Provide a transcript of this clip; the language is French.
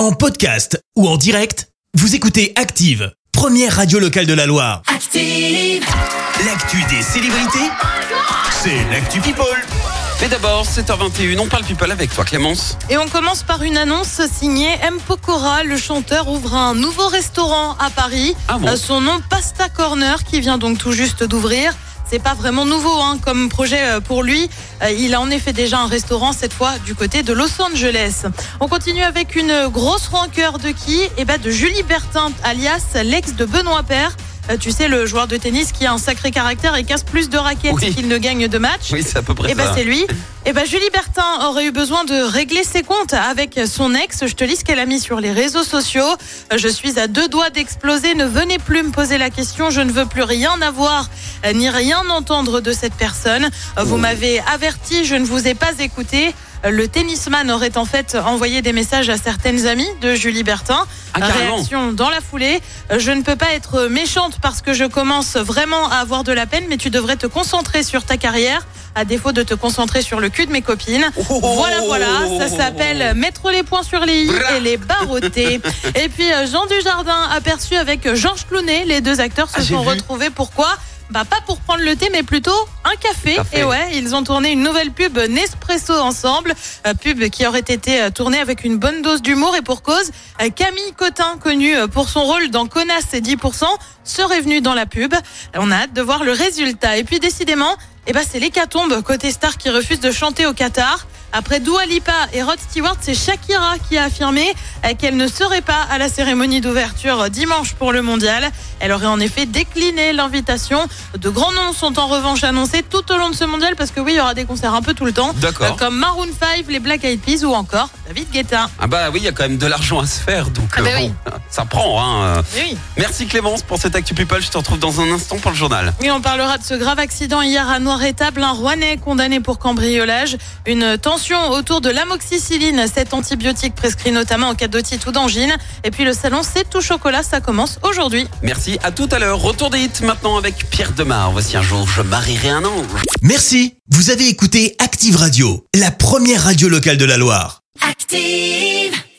En podcast ou en direct, vous écoutez Active, première radio locale de la Loire. Active. L'actu des célébrités, c'est l'actu People. Mais d'abord, 7h21, on parle people avec toi Clémence. Et on commence par une annonce signée M. Pokora. Le chanteur ouvre un nouveau restaurant à Paris. Ah bon Euh, Son nom Pasta Corner qui vient donc tout juste d'ouvrir. C'est pas vraiment nouveau hein, comme projet euh, pour lui. Euh, Il a en effet déjà un restaurant cette fois du côté de Los Angeles. On continue avec une grosse rancœur de qui? Eh ben de Julie Bertin, alias l'ex de Benoît Père. Euh, Tu sais, le joueur de tennis qui a un sacré caractère et casse plus de raquettes Oui. qu'il ne gagne de matchs. Oui, c'est à peu près Eh ben ça. c'est lui. Eh ben Julie Bertin aurait eu besoin de régler ses comptes avec son ex. Je te lis ce qu'elle a mis sur les réseaux sociaux. Je suis à deux doigts d'exploser. Ne venez plus me poser la question. Je ne veux plus rien avoir ni rien entendre de cette personne. Vous m'avez averti. Je ne vous ai pas écouté. Le tennisman aurait en fait envoyé des messages à certaines amies de Julie Bertin. Ah. Réaction dans la foulée. Je ne peux pas être méchante parce que je commence vraiment à avoir de la peine, mais tu devrais te concentrer sur ta carrière, à défaut de te concentrer sur le cul de mes copines. Oh. Voilà, voilà, ça s'appelle mettre les points sur les i Bra. et les barreauter. et puis euh, Jean Dujardin aperçu avec Georges Clounet, les deux acteurs se Ah, sont retrouvés. Pourquoi? Bah pas pour prendre le thé, mais plutôt un café. Café. Et ouais, ils ont tourné une nouvelle pub Nespresso ensemble, Euh, pub qui aurait été euh, tournée avec une bonne dose d'humour et pour cause. Euh, Camille Cotin, connue pour son rôle dans Connasse et 10%, serait venue dans la pub. On a hâte de voir le résultat. Et puis décidément, eh ben c'est l'hécatombe côté star qui refuse de chanter au Qatar. Après Dua Lipa et Rod Stewart, c'est Shakira qui a affirmé euh, qu'elle ne serait pas à la cérémonie d'ouverture dimanche pour le mondial. Elle aurait en effet décliné l'invitation. De grands noms sont en revanche annoncés tout au long de ce mondial parce que oui, il y aura des concerts un peu tout le temps. D'accord. Euh, Comme Maroon 5, les Black Eyed Peas ou encore David Guetta. Ah bah oui, il y a quand même de l'argent à se faire, donc Ah bah euh, oui. Ça prend. Hein. Oui, oui. Merci Clémence pour cette actu people. Je te retrouve dans un instant pour le journal. Et on parlera de ce grave accident hier à Noir-Étable, un Rouennais condamné pour cambriolage. Une tension autour de l'amoxicilline, cet antibiotique prescrit notamment en cas d'otite ou d'angine. Et puis le salon C'est tout chocolat, ça commence aujourd'hui. Merci, à tout à l'heure. Retour des hits maintenant avec Pierre Demar. Voici un jour, je marierai un ange. Merci, vous avez écouté Active Radio, la première radio locale de la Loire. Active.